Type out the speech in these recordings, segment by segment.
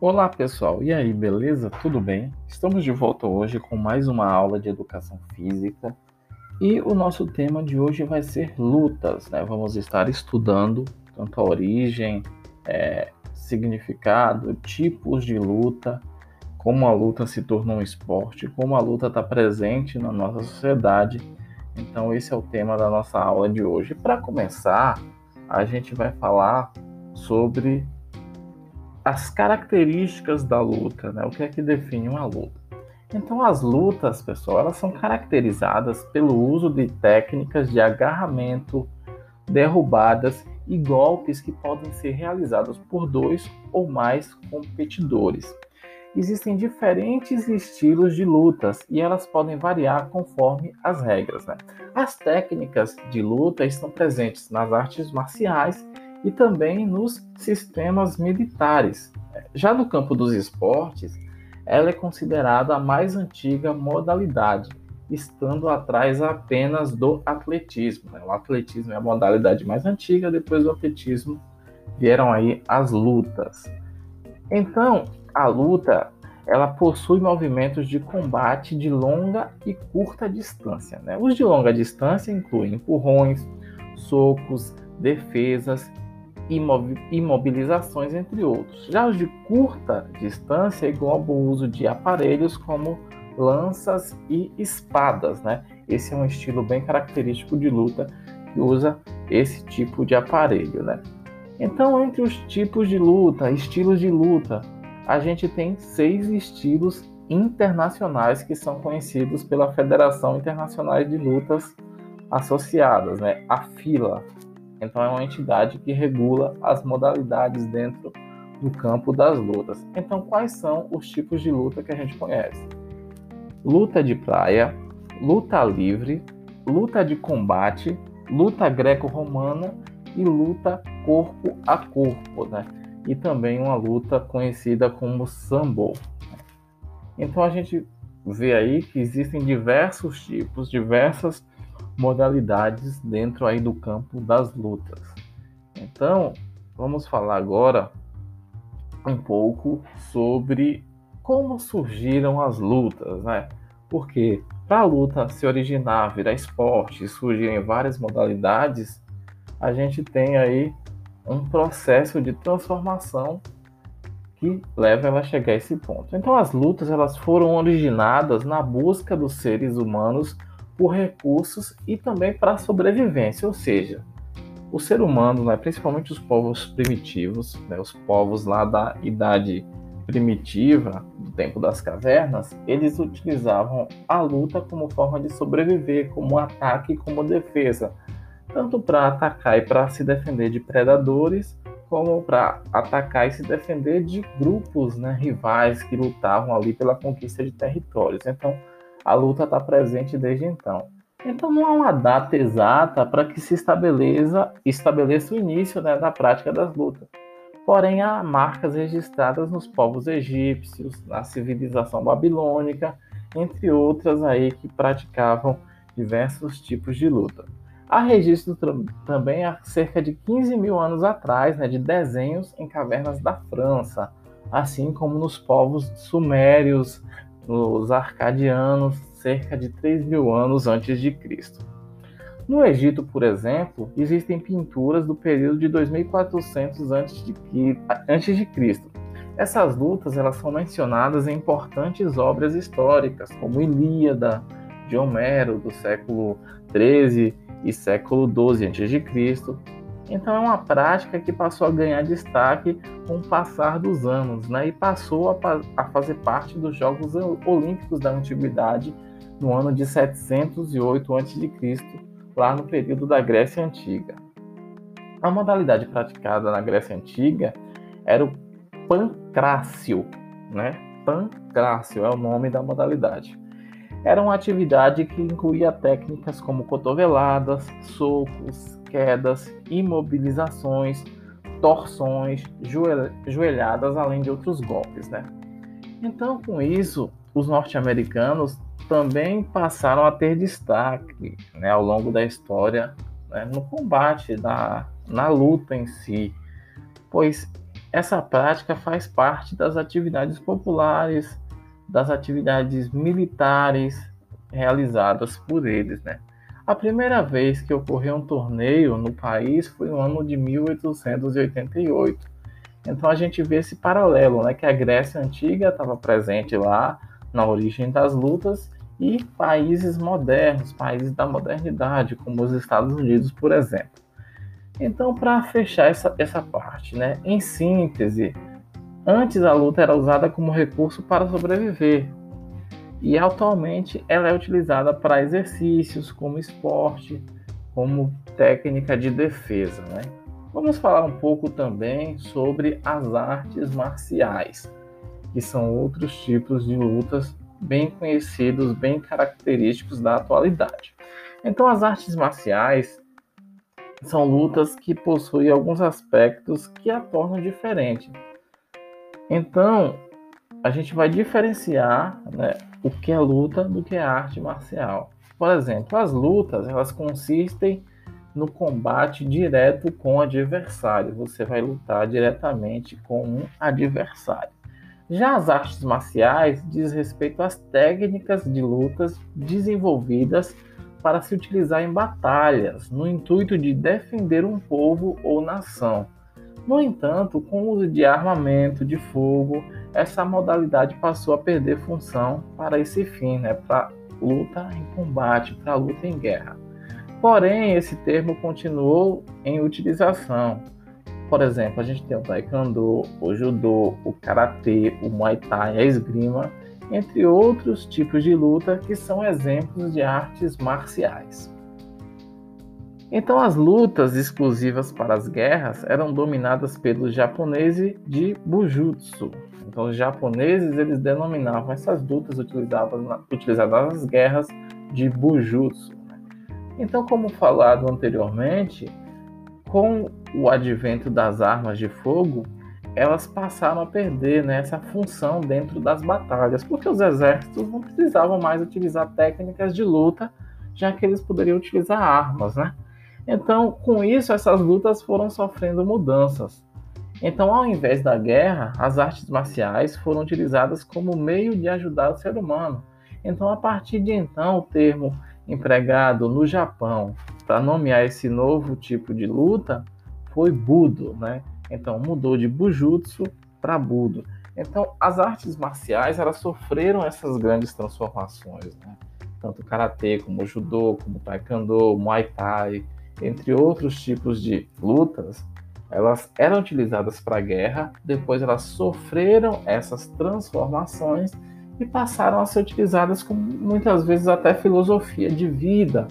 Olá pessoal, e aí, beleza? Tudo bem? Estamos de volta hoje com mais uma aula de educação física e o nosso tema de hoje vai ser lutas, né? Vamos estar estudando tanto a origem, é, significado, tipos de luta, como a luta se tornou um esporte, como a luta está presente na nossa sociedade. Então, esse é o tema da nossa aula de hoje. Para começar, a gente vai falar sobre as características da luta, né? O que é que define uma luta? Então, as lutas, pessoal, elas são caracterizadas pelo uso de técnicas de agarramento, derrubadas e golpes que podem ser realizados por dois ou mais competidores. Existem diferentes estilos de lutas e elas podem variar conforme as regras. Né? As técnicas de luta estão presentes nas artes marciais e também nos sistemas militares. Já no campo dos esportes, ela é considerada a mais antiga modalidade, estando atrás apenas do atletismo. Né? O atletismo é a modalidade mais antiga, depois do atletismo vieram aí as lutas. Então, a luta ela possui movimentos de combate de longa e curta distância. Né? Os de longa distância incluem empurrões, socos, defesas imobilizações, entre outros. Já os de curta distância englobam o uso de aparelhos como lanças e espadas, né? Esse é um estilo bem característico de luta que usa esse tipo de aparelho, né? Então, entre os tipos de luta, estilos de luta, a gente tem seis estilos internacionais que são conhecidos pela Federação Internacional de Lutas Associadas, né? A FILA, então é uma entidade que regula as modalidades dentro do campo das lutas. Então quais são os tipos de luta que a gente conhece? Luta de praia, luta livre, luta de combate, luta greco-romana e luta corpo a corpo, né? E também uma luta conhecida como sambo. Então a gente vê aí que existem diversos tipos, diversas modalidades dentro aí do campo das lutas. Então, vamos falar agora um pouco sobre como surgiram as lutas, né? Porque para a luta se originar, virar esporte surgirem várias modalidades, a gente tem aí um processo de transformação que leva ela a chegar a esse ponto. Então as lutas elas foram originadas na busca dos seres humanos por recursos e também para sobrevivência, ou seja, o ser humano, né, principalmente os povos primitivos, né, os povos lá da idade primitiva, do tempo das cavernas, eles utilizavam a luta como forma de sobreviver, como ataque e como defesa, tanto para atacar e para se defender de predadores, como para atacar e se defender de grupos né, rivais que lutavam ali pela conquista de territórios. Então, a luta está presente desde então. Então não há uma data exata para que se estabeleça, estabeleça o início né, da prática das lutas. Porém, há marcas registradas nos povos egípcios, na civilização babilônica, entre outras aí que praticavam diversos tipos de luta. Há registro também há cerca de 15 mil anos atrás né, de desenhos em cavernas da França, assim como nos povos sumérios, os arcadianos cerca de 3 mil anos antes de Cristo. No Egito, por exemplo, existem pinturas do período de 2400 antes de Cristo. Essas lutas elas são mencionadas em importantes obras históricas, como Ilíada, de Homero, do século 13 e século 12 a.C., então é uma prática que passou a ganhar destaque com o passar dos anos, né? E passou a, a fazer parte dos Jogos Olímpicos da Antiguidade no ano de 708 a.C., lá no período da Grécia Antiga. A modalidade praticada na Grécia Antiga era o pancrácio, né? Pancrácio é o nome da modalidade. Era uma atividade que incluía técnicas como cotoveladas, socos, quedas, imobilizações, torções, joelhadas, além de outros golpes, né? Então, com isso, os norte-americanos também passaram a ter destaque né, ao longo da história né, no combate, na, na luta em si, pois essa prática faz parte das atividades populares, das atividades militares realizadas por eles, né? A primeira vez que ocorreu um torneio no país foi no ano de 1888. Então a gente vê esse paralelo, né, que a Grécia antiga estava presente lá na origem das lutas e países modernos, países da modernidade, como os Estados Unidos, por exemplo. Então, para fechar essa, essa parte, né, em síntese, antes a luta era usada como recurso para sobreviver, e atualmente ela é utilizada para exercícios, como esporte, como técnica de defesa. Né? Vamos falar um pouco também sobre as artes marciais, que são outros tipos de lutas bem conhecidos, bem característicos da atualidade. Então, as artes marciais são lutas que possuem alguns aspectos que a tornam diferente. Então, a gente vai diferenciar né, o que é luta do que é arte marcial. Por exemplo, as lutas elas consistem no combate direto com o adversário. Você vai lutar diretamente com um adversário. Já as artes marciais diz respeito às técnicas de lutas desenvolvidas para se utilizar em batalhas, no intuito de defender um povo ou nação. No entanto, com o uso de armamento de fogo, essa modalidade passou a perder função para esse fim, né, para luta em combate, para luta em guerra. Porém, esse termo continuou em utilização. Por exemplo, a gente tem o taekwondo, o judô, o karatê, o muay thai, a esgrima, entre outros tipos de luta que são exemplos de artes marciais. Então, as lutas exclusivas para as guerras eram dominadas pelos japoneses de Bujutsu. Então, os japoneses eles denominavam essas lutas utilizadas, utilizadas nas guerras de Bujutsu. Né? Então, como falado anteriormente, com o advento das armas de fogo, elas passaram a perder né, essa função dentro das batalhas, porque os exércitos não precisavam mais utilizar técnicas de luta, já que eles poderiam utilizar armas, né? Então, com isso, essas lutas foram sofrendo mudanças. Então, ao invés da guerra, as artes marciais foram utilizadas como meio de ajudar o ser humano. Então, a partir de então, o termo empregado no Japão para nomear esse novo tipo de luta foi Budo, né? Então, mudou de Bujutsu para Budo. Então, as artes marciais elas sofreram essas grandes transformações, né? Tanto karatê como judô, como taekwondo, muay thai, entre outros tipos de lutas, elas eram utilizadas para a guerra, depois elas sofreram essas transformações e passaram a ser utilizadas como muitas vezes até filosofia de vida,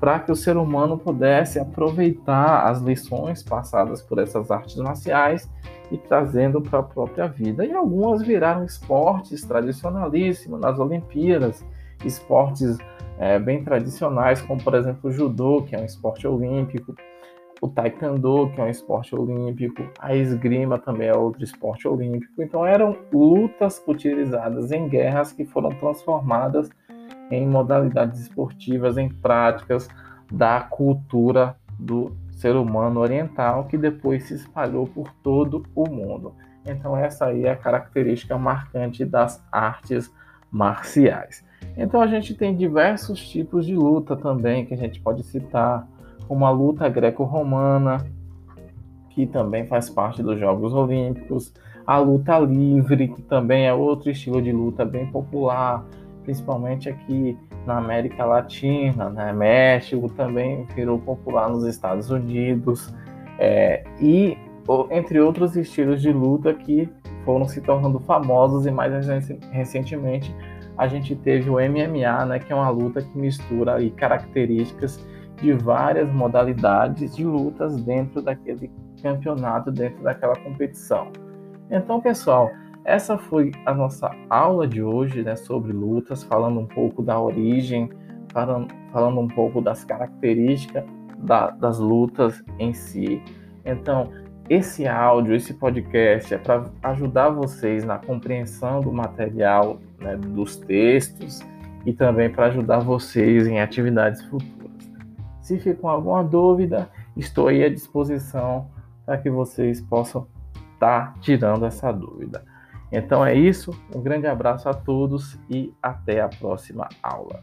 para que o ser humano pudesse aproveitar as lições passadas por essas artes marciais e trazendo para a própria vida. E algumas viraram esportes tradicionalíssimos nas Olimpíadas, esportes é, bem tradicionais, como por exemplo o judô, que é um esporte olímpico, o taekwondo, que é um esporte olímpico, a esgrima também é outro esporte olímpico. Então eram lutas utilizadas em guerras que foram transformadas em modalidades esportivas, em práticas da cultura do ser humano oriental, que depois se espalhou por todo o mundo. Então essa aí é a característica marcante das artes marciais. Então a gente tem diversos tipos de luta também que a gente pode citar, como a luta greco-romana, que também faz parte dos Jogos Olímpicos, a luta livre, que também é outro estilo de luta bem popular, principalmente aqui na América Latina, né? México também virou popular nos Estados Unidos, é, e entre outros estilos de luta que foram se tornando famosos e mais recentemente a gente teve o MMA, né, que é uma luta que mistura aí características de várias modalidades de lutas dentro daquele campeonato, dentro daquela competição. Então, pessoal, essa foi a nossa aula de hoje né, sobre lutas, falando um pouco da origem, falando, falando um pouco das características da, das lutas em si. Então, esse áudio, esse podcast é para ajudar vocês na compreensão do material, né, dos textos e também para ajudar vocês em atividades futuras. Se ficou alguma dúvida, estou aí à disposição para que vocês possam tá tirando essa dúvida. Então é isso, um grande abraço a todos e até a próxima aula.